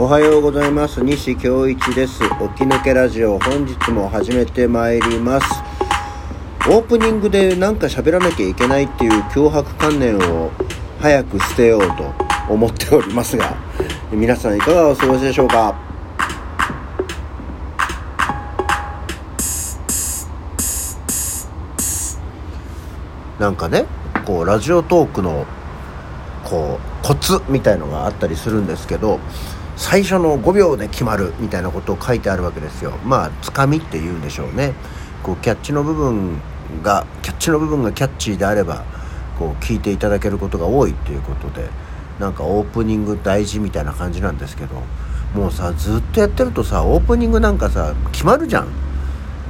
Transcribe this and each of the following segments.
おはようございます。西京一です。起き抜けラジオ本日も始めてまいります。オープニングでなんか喋らなきゃいけないっていう脅迫観念を早く捨てようと思っておりますが皆さんいかがお過ごしでしょうか？なんかねこうラジオトークのこうコツみたいのがあったりするんですけど最初の5秒で決まるみたいなことを書いてあるわけですよ。まあつかみって言うんでしょうね。こうキャッチの部分がキャッチの部分がキャッチーであればこう聞いていただけることが多いっていうことでなんかオープニング大事みたいな感じなんですけどもうさずっとやってるとさオープニングなんかさ決まるじゃん。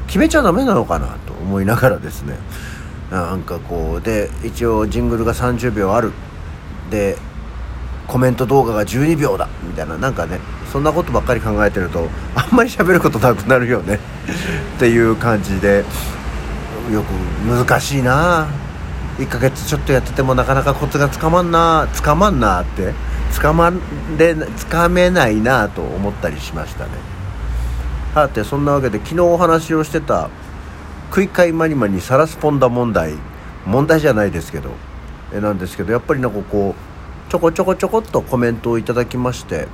決めちゃダメなのかなと思いながらですね。なんかこうで一応ジングルが30秒ある。でコメント動画が12秒だ。みたいな。なんかねそんなことばっかり考えてるとあんまり喋ることなくなるよね。っていう感じでよく難しいな。1ヶ月ちょっとやっててもなかなかコツがつかまんなつかまんなってつかまれつかめないなと思ったりしましたね。はてそんなわけで昨日お話をしてた食い替えマニマにサラスポンダ問題。問題じゃないですけど。えなんですけどやっぱりなんかこうちょこちょこちょこっとコメントをいただきまして、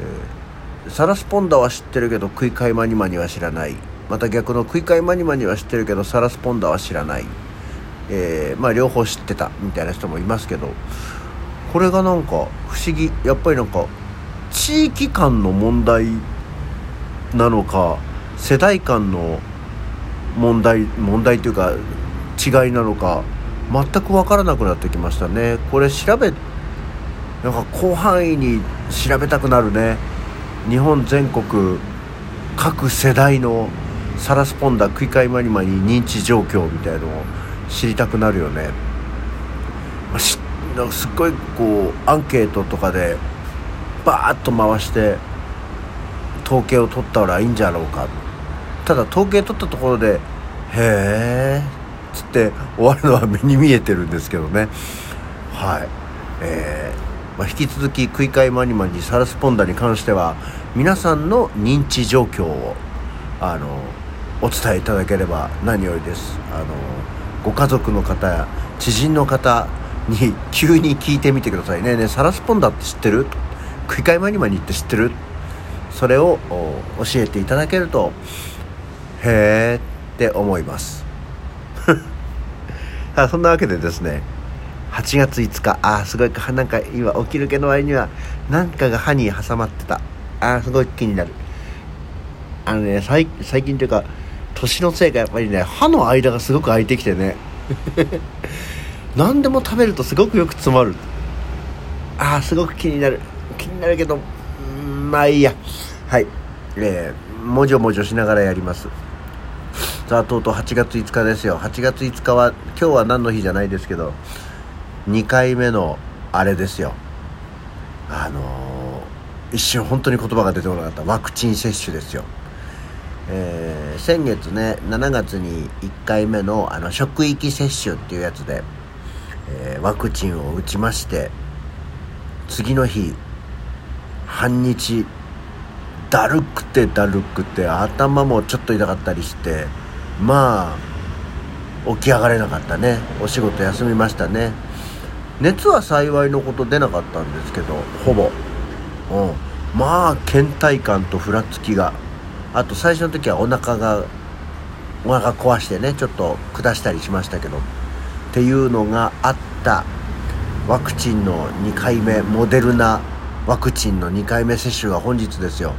えー、サラスポンダは知ってるけど食い替えマニマニは知らない。また逆の食い替えマニマニは知ってるけどサラスポンダは知らない、えー、まあ両方知ってたみたいな人もいますけどこれがなんか不思議。やっぱりなんか地域間の問題なのか世代間の問題問題というか違いなのか全く分からなくなってきましたね。これ調べなんか広範囲に調べたくなるね。日本全国各世代のサラスポンダ食い替えマニマに認知状況みたいのを知りたくなるよね、まあ、すっごいこうアンケートとかでバーッと回して統計を取ったらいいんじゃろうか。ただ統計取ったところで「へえ」っつって終わるのは目に見えてるんですけどね。はい。えーまあ、引き続き食い替えマニマニサラスポンダに関しては皆さんの認知状況をあのお伝えいただければ何よりです。あのご家族の方や知人の方に急に聞いてみてくださいね。ねサラスポンダって知ってる？食い替えマニマニって知ってる？それを教えていただけるとへえって思います。そんなわけでですね8月5日。あーすごい。なんか今起きるけの割にはなんかが歯に挟まってた。あーすごい気になる。あのね最近というか年のせいかやっぱりね歯の間がすごく開いてきてね。何でも食べるとすごくよく詰まる。あーすごく気になる。気になるけどまあいいや。はい。えー、もじょもじょしながらやります。さあとうとう8月5日ですよ。8月5日は今日は何の日じゃないですけど2回目のあれですよ。あのー、一瞬本当に言葉が出てこなかった。ワクチン接種ですよ。えー、先月ね7月に1回目のあの職域接種っていうやつで、えー、ワクチンを打ちまして次の日半日だるくてだるくて頭もちょっと痛かったりしてまあ起き上がれなかったね。お仕事休みましたね。熱は幸いのこと出なかったんですけどほぼ、うん、まあ倦怠感とふらつきが。あと最初の時はお腹がお腹壊してねちょっと下したりしましたけどっていうのがあった。ワクチンの2回目モデルナワクチンの2回目接種が本日ですよ。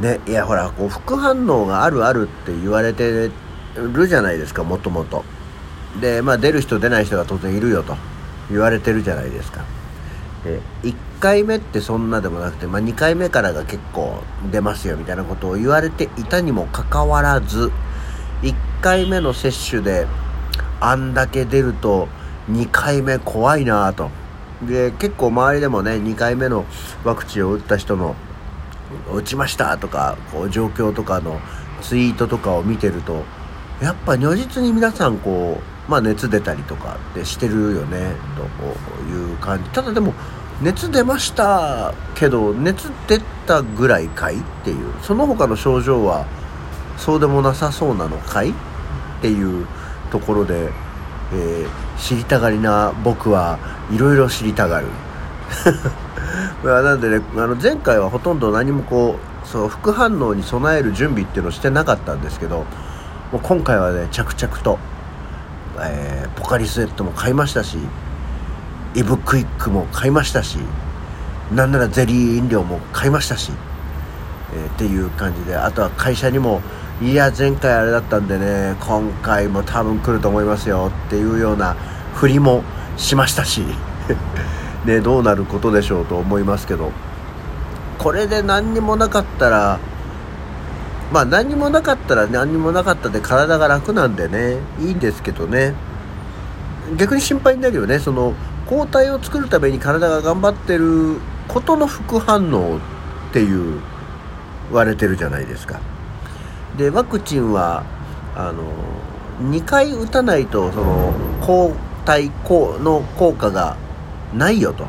ねいやほらこう副反応があるあるって言われてるじゃないですかもともと。でまあ出る人出ない人が当然いるよと言われてるじゃないですか。で1回目ってそんなでもなくて、まあ、2回目からが結構出ますよみたいなことを言われていたにもかかわらず1回目の接種であんだけ出ると2回目怖いなと。で結構周りでもね2回目のワクチンを打った人の打ちましたとかこう状況とかのツイートとかを見てるとやっぱ如実に皆さんこうまあ熱出たりとかってしてるよねという感じ。ただでも熱出ましたけど熱出たぐらいかいっていうその他の症状はそうでもなさそうなのかいっていうところで、えー、知りたがりな僕はいろいろ知りたがる。なんでねあの前回はほとんど何もこうそう副反応に備える準備っていうのをしてなかったんですけどもう今回はね着々と、えー、ポカリスエットも買いましたしイブクイックも買いましたしなんならゼリー飲料も買いましたし、えー、っていう感じであとは会社にもいや前回あれだったんでね今回も多分来ると思いますよっていうような振りもしましたし ねどうなることでしょうと思いますけどこれで何にもなかったらまあ何にもなかったら何にもなかったで体が楽なんでね。いいんですけどね。逆に心配になるよね。その抗体を作るために体が頑張ってることの副反応っていう言われてるじゃないですか。でワクチンはあの2回打たないとその抗体の効果がないよと。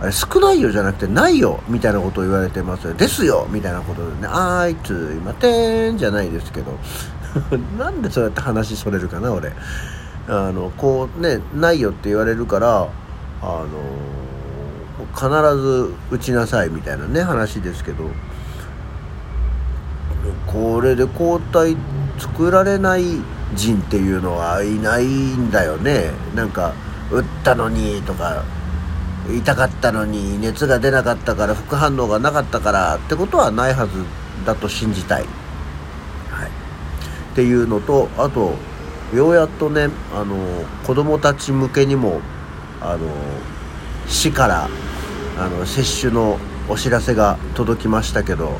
あれ少ないよじゃなくてないよみたいなことを言われてますよですよみたいなことでねあいつ今てんじゃないですけど なんでそうやって話それるかな俺。あのこうねないよって言われるからあの必ず打ちなさいみたいなね話ですけど。これで抗体作られない人っていうのはいないんだよね。なんか打ったのにとか痛かったのに熱が出なかったから副反応がなかったからってことはないはずだと信じたい、はい、っていうのとあとようやっとねあの子供たち向けにもあの市からあの接種のお知らせが届きましたけど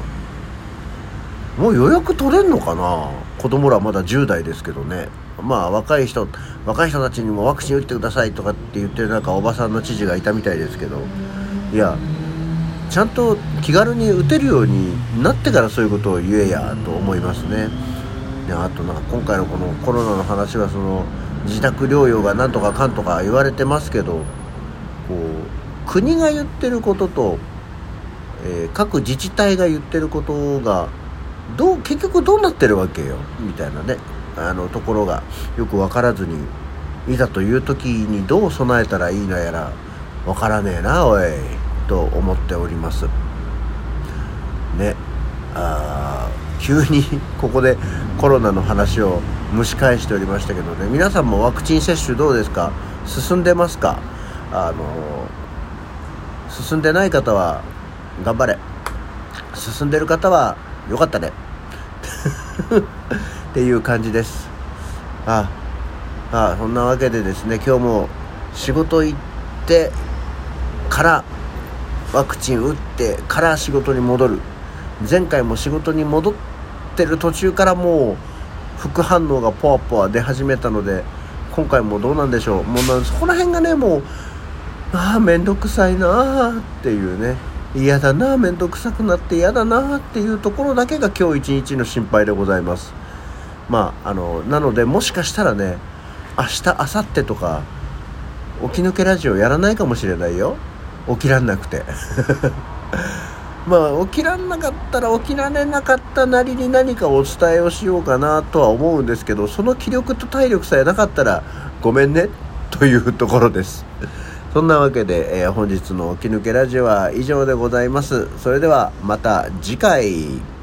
もう予約取れんのかな？子供らまだ10代ですけどね。まあ若い人若い人たちにもワクチン打ってくださいとかって言ってるなんかおばさんの知事がいたみたいですけどいやちゃんと気軽に打てるようになってからそういうことを言えやと思いますね。であとなんか今回のこのコロナの話はその自宅療養がなんとかかんとか言われてますけどこう国が言ってることと、えー、各自治体が言ってることがどう結局どうなってるわけよみたいなねあのところがよく分からずにいざという時にどう備えたらいいのやら分からねえなおいと思っております。ね。あ急に ここでコロナの話を蒸し返しておりましたけどね。皆さんもワクチン接種どうですか？進んでますか？あの進んでない方は頑張れ。進んでる方はよかったね。っていう感じです。ああそんなわけでですね今日も仕事行ってからワクチン打ってから仕事に戻る。前回も仕事に戻ってる途中からもう副反応がポワポワ出始めたので今回もどうなんでしょう。もうそこら辺がねもうああ面倒くさいなあっていうね。嫌だな面倒くさくなって嫌だなっていうところだけが今日一日の心配でございます。まああのなのでもしかしたらね明日明後日とか起き抜けラジオやらないかもしれないよ起きらんなくて まあ起きらんなかったら起きられなかったなりに何かお伝えをしようかなとは思うんですけどその気力と体力さえなかったらごめんねというところです そんなわけで、えー、本日の起き抜けラジオは以上でございます。それではまた次回。